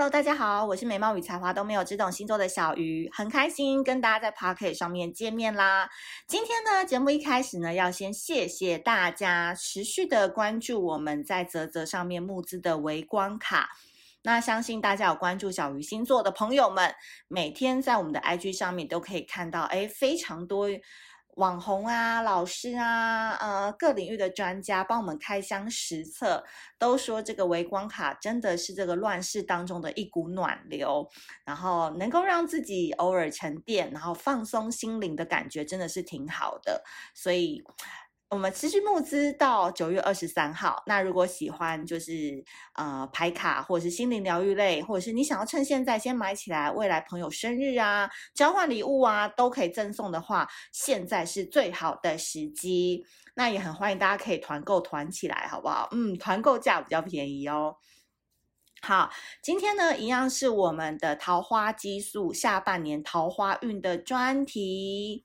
Hello，大家好，我是美貌与才华都没有，只懂星座的小鱼，很开心跟大家在 Podcast 上面见面啦。今天呢，节目一开始呢，要先谢谢大家持续的关注我们在泽泽上面募资的微光卡。那相信大家有关注小鱼星座的朋友们，每天在我们的 IG 上面都可以看到，诶，非常多。网红啊，老师啊，呃，各领域的专家帮我们开箱实测，都说这个微光卡真的是这个乱世当中的一股暖流，然后能够让自己偶尔沉淀，然后放松心灵的感觉，真的是挺好的，所以。我们持续募资到九月二十三号。那如果喜欢就是呃牌卡或者是心灵疗愈类，或者是你想要趁现在先买起来，未来朋友生日啊、交换礼物啊都可以赠送的话，现在是最好的时机。那也很欢迎大家可以团购团起来，好不好？嗯，团购价比较便宜哦。好，今天呢一样是我们的桃花激素下半年桃花运的专题。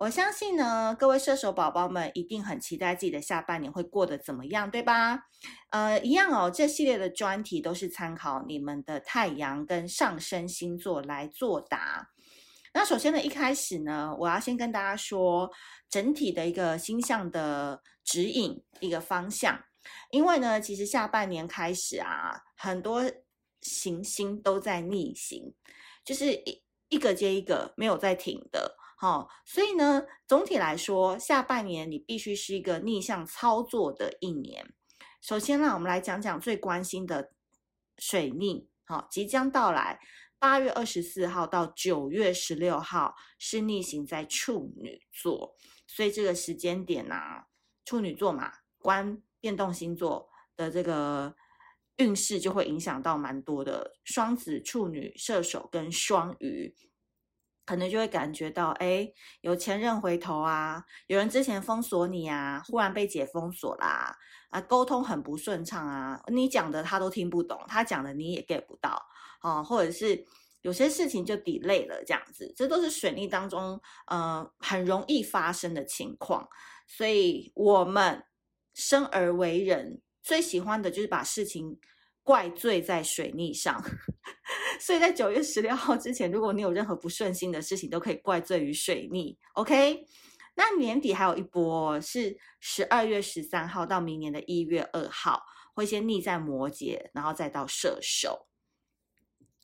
我相信呢，各位射手宝宝们一定很期待自己的下半年会过得怎么样，对吧？呃，一样哦，这系列的专题都是参考你们的太阳跟上升星座来作答。那首先呢，一开始呢，我要先跟大家说整体的一个星象的指引，一个方向。因为呢，其实下半年开始啊，很多行星都在逆行，就是一一个接一个，没有在停的。好、所以呢，总体来说，下半年你必须是一个逆向操作的一年。首先呢，我们来讲讲最关心的水逆，好、即将到来，八月二十四号到九月十六号是逆行在处女座，所以这个时间点呢、啊，处女座嘛，关变动星座的这个运势就会影响到蛮多的，双子、处女、射手跟双鱼。可能就会感觉到，哎，有前任回头啊，有人之前封锁你啊，忽然被解封锁啦，啊，沟通很不顺畅啊，你讲的他都听不懂，他讲的你也 get 不到，啊，或者是有些事情就 delay 了这样子，这都是水逆当中，呃，很容易发生的情况。所以我们生而为人，最喜欢的就是把事情。怪罪在水逆上，所以在九月十六号之前，如果你有任何不顺心的事情，都可以怪罪于水逆。OK，那年底还有一波是十二月十三号到明年的一月二号，会先逆在摩羯，然后再到射手。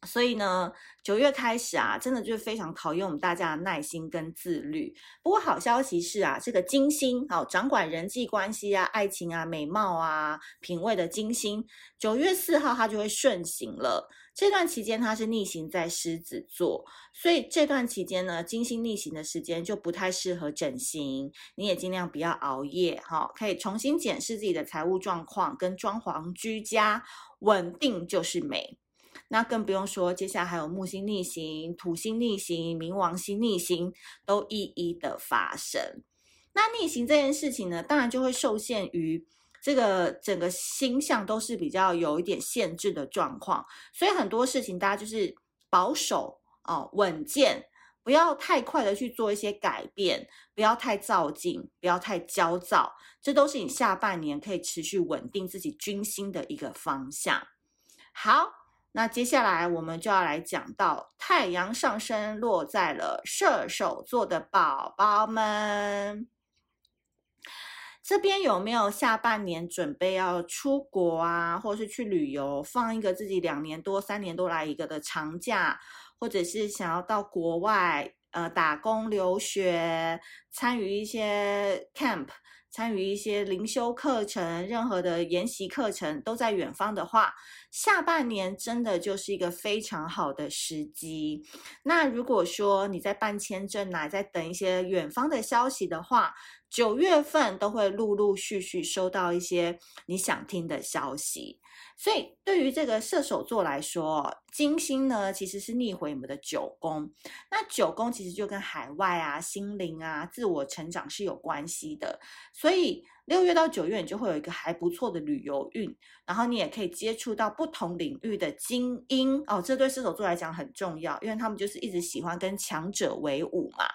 所以呢，九月开始啊，真的就是非常考验我们大家的耐心跟自律。不过好消息是啊，这个金星，好，掌管人际关系啊、爱情啊、美貌啊、品味的金星，九月四号它就会顺行了。这段期间它是逆行在狮子座，所以这段期间呢，金星逆行的时间就不太适合整形，你也尽量不要熬夜，哈，可以重新检视自己的财务状况跟装潢居家，稳定就是美。那更不用说，接下来还有木星逆行、土星逆行、冥王星逆行，都一一的发生。那逆行这件事情呢，当然就会受限于这个整个星象都是比较有一点限制的状况，所以很多事情大家就是保守哦，稳健，不要太快的去做一些改变，不要太躁进，不要太焦躁，这都是你下半年可以持续稳定自己军心的一个方向。好。那接下来我们就要来讲到太阳上升落在了射手座的宝宝们，这边有没有下半年准备要出国啊，或是去旅游，放一个自己两年多、三年多来一个的长假，或者是想要到国外呃打工、留学，参与一些 camp。参与一些灵修课程，任何的研习课程都在远方的话，下半年真的就是一个非常好的时机。那如果说你在办签证啊，在等一些远方的消息的话，九月份都会陆陆续续收到一些你想听的消息。所以，对于这个射手座来说，金星呢其实是逆回我们的九宫。那九宫其实就跟海外啊、心灵啊、自我成长是有关系的。所以，六月到九月你就会有一个还不错的旅游运，然后你也可以接触到不同领域的精英哦。这对射手座来讲很重要，因为他们就是一直喜欢跟强者为伍嘛。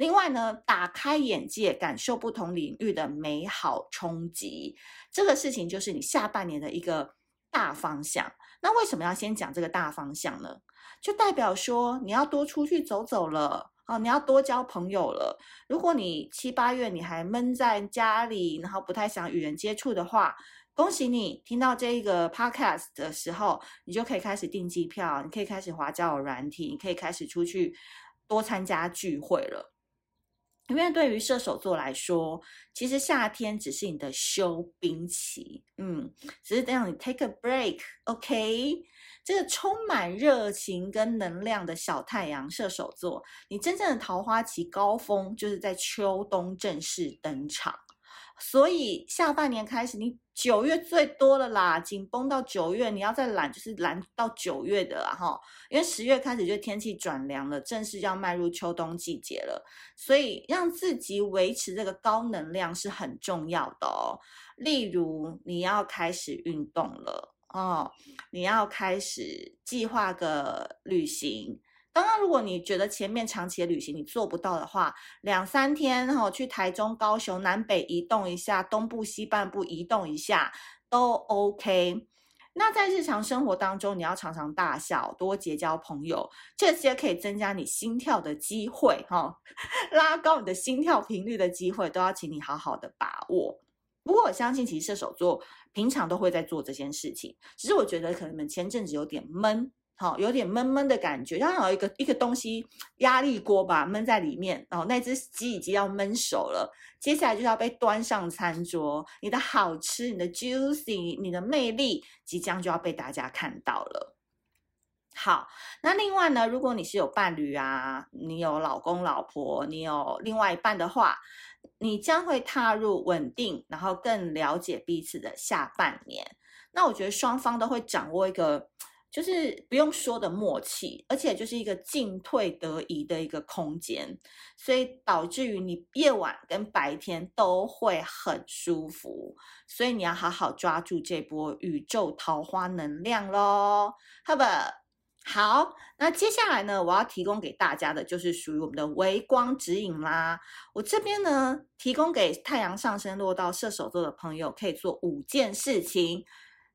另外呢，打开眼界，感受不同领域的美好冲击，这个事情就是你下半年的一个。大方向。那为什么要先讲这个大方向呢？就代表说你要多出去走走了，哦，你要多交朋友了。如果你七八月你还闷在家里，然后不太想与人接触的话，恭喜你听到这个 podcast 的时候，你就可以开始订机票，你可以开始滑交友软体，你可以开始出去多参加聚会了。因为对于射手座来说，其实夏天只是你的休兵期，嗯，只是让你 take a break，OK？这个充满热情跟能量的小太阳射手座，你真正的桃花期高峰就是在秋冬正式登场。所以下半年开始，你九月最多了啦，紧绷到九月，你要再懒就是懒到九月的啦哈，因为十月开始就天气转凉了，正式要迈入秋冬季节了，所以让自己维持这个高能量是很重要的哦。例如你要开始运动了哦，你要开始计划个旅行。刚刚，如果你觉得前面长期的旅行你做不到的话，两三天哈，去台中、高雄南北移动一下，东部、西半部移动一下都 OK。那在日常生活当中，你要常常大笑，多结交朋友，这些可以增加你心跳的机会哈，拉高你的心跳频率的机会，都要请你好好的把握。不过我相信，其实射手座平常都会在做这件事情，只是我觉得可能你们前阵子有点闷。好，有点闷闷的感觉，像有一个一个东西压力锅吧，闷在里面。然后那只鸡已经要焖熟了，接下来就要被端上餐桌。你的好吃，你的 juicy，你的魅力，即将就要被大家看到了。好，那另外呢，如果你是有伴侣啊，你有老公老婆，你有另外一半的话，你将会踏入稳定，然后更了解彼此的下半年。那我觉得双方都会掌握一个。就是不用说的默契，而且就是一个进退得宜的一个空间，所以导致于你夜晚跟白天都会很舒服，所以你要好好抓住这波宇宙桃花能量喽，好吧？好，那接下来呢，我要提供给大家的就是属于我们的微光指引啦。我这边呢，提供给太阳上升落到射手座的朋友，可以做五件事情。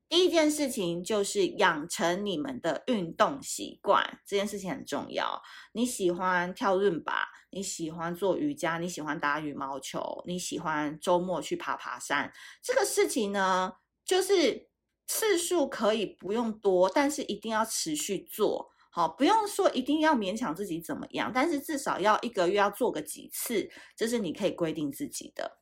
第一件事情就是养成你们的运动习惯，这件事情很重要。你喜欢跳伦巴，你喜欢做瑜伽，你喜欢打羽毛球，你喜欢周末去爬爬山，这个事情呢，就是次数可以不用多，但是一定要持续做。好，不用说一定要勉强自己怎么样，但是至少要一个月要做个几次，这是你可以规定自己的。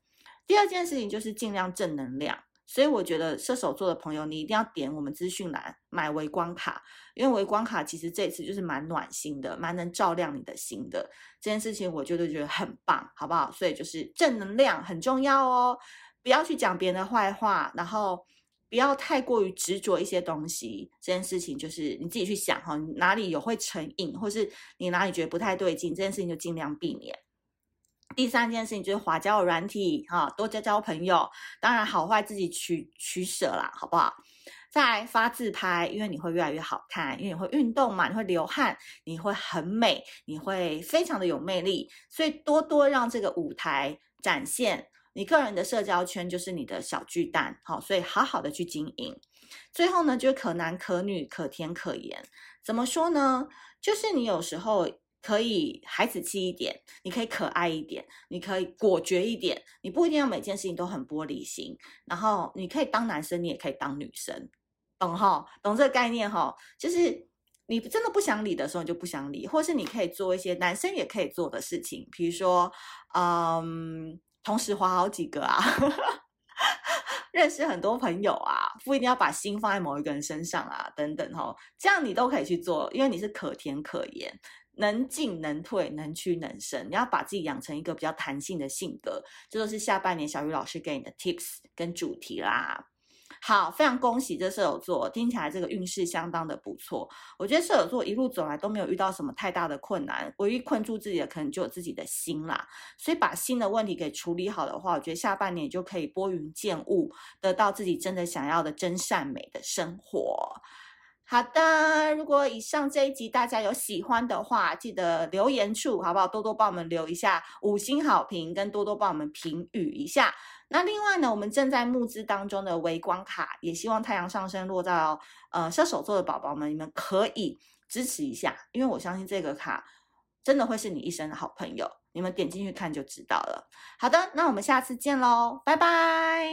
第二件事情就是尽量正能量。所以我觉得射手座的朋友，你一定要点我们资讯栏买微光卡，因为微光卡其实这次就是蛮暖心的，蛮能照亮你的心的。这件事情我觉得觉得很棒，好不好？所以就是正能量很重要哦，不要去讲别人的坏话，然后不要太过于执着一些东西。这件事情就是你自己去想哈，你哪里有会成瘾，或是你哪里觉得不太对劲，这件事情就尽量避免。第三件事情就是滑交友软体哈，多交交朋友，当然好坏自己取取舍啦，好不好？再发自拍，因为你会越来越好看，因为你会运动嘛，你会流汗，你会很美，你会非常的有魅力，所以多多让这个舞台展现你个人的社交圈，就是你的小巨蛋，好，所以好好的去经营。最后呢，就是可男可女，可甜可盐，怎么说呢？就是你有时候。可以孩子气一点，你可以可爱一点，你可以果决一点，你不一定要每件事情都很玻璃心。然后你可以当男生，你也可以当女生，懂哈？懂这个概念哈？就是你真的不想理的时候，你就不想理，或是你可以做一些男生也可以做的事情，比如说，嗯，同时滑好几个啊，认识很多朋友啊，不一定要把心放在某一个人身上啊，等等哈，这样你都可以去做，因为你是可甜可盐。能进能退，能屈能伸，你要把自己养成一个比较弹性的性格，这都是下半年小鱼老师给你的 tips 跟主题啦。好，非常恭喜这射手座，听起来这个运势相当的不错。我觉得射手座一路走来都没有遇到什么太大的困难，唯一困住自己的可能就有自己的心啦。所以把心的问题给处理好的话，我觉得下半年就可以拨云见雾，得到自己真的想要的真善美的生活。好的，如果以上这一集大家有喜欢的话，记得留言处好不好？多多帮我们留一下五星好评，跟多多帮我们评语一下。那另外呢，我们正在募资当中的微光卡，也希望太阳上升落到呃射手座的宝宝们，你们可以支持一下，因为我相信这个卡真的会是你一生的好朋友。你们点进去看就知道了。好的，那我们下次见喽，拜拜。